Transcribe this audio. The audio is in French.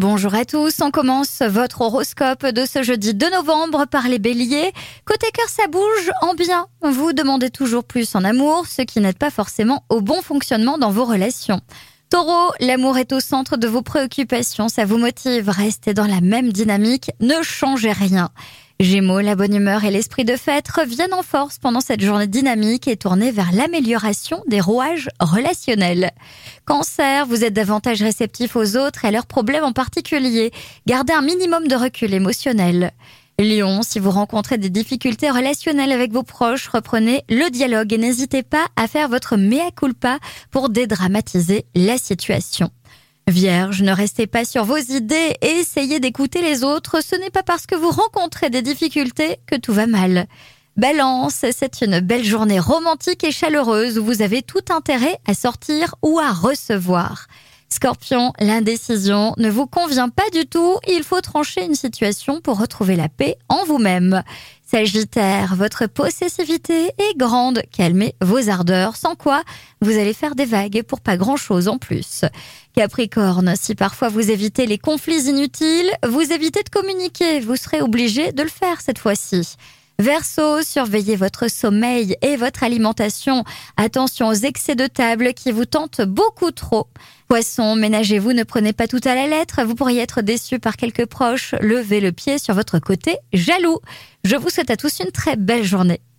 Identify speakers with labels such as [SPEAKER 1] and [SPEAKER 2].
[SPEAKER 1] Bonjour à tous, on commence votre horoscope de ce jeudi 2 novembre par les béliers. Côté cœur, ça bouge en bien. Vous demandez toujours plus en amour, ce qui n'aide pas forcément au bon fonctionnement dans vos relations. Taureau, l'amour est au centre de vos préoccupations, ça vous motive, restez dans la même dynamique, ne changez rien. Gémeaux, la bonne humeur et l'esprit de fête reviennent en force pendant cette journée dynamique et tournée vers l'amélioration des rouages relationnels. Cancer, vous êtes davantage réceptif aux autres et à leurs problèmes en particulier. Gardez un minimum de recul émotionnel. Lion, si vous rencontrez des difficultés relationnelles avec vos proches, reprenez le dialogue et n'hésitez pas à faire votre mea culpa pour dédramatiser la situation. Vierge, ne restez pas sur vos idées et essayez d'écouter les autres. Ce n'est pas parce que vous rencontrez des difficultés que tout va mal. Balance, c'est une belle journée romantique et chaleureuse où vous avez tout intérêt à sortir ou à recevoir. Scorpion, l'indécision ne vous convient pas du tout, il faut trancher une situation pour retrouver la paix en vous-même. Sagittaire, votre possessivité est grande, calmez vos ardeurs, sans quoi vous allez faire des vagues pour pas grand-chose en plus. Capricorne, si parfois vous évitez les conflits inutiles, vous évitez de communiquer, vous serez obligé de le faire cette fois-ci. Verseau, surveillez votre sommeil et votre alimentation. Attention aux excès de table qui vous tentent beaucoup trop. Poisson, ménagez-vous, ne prenez pas tout à la lettre. Vous pourriez être déçu par quelques proches. Levez le pied sur votre côté jaloux. Je vous souhaite à tous une très belle journée.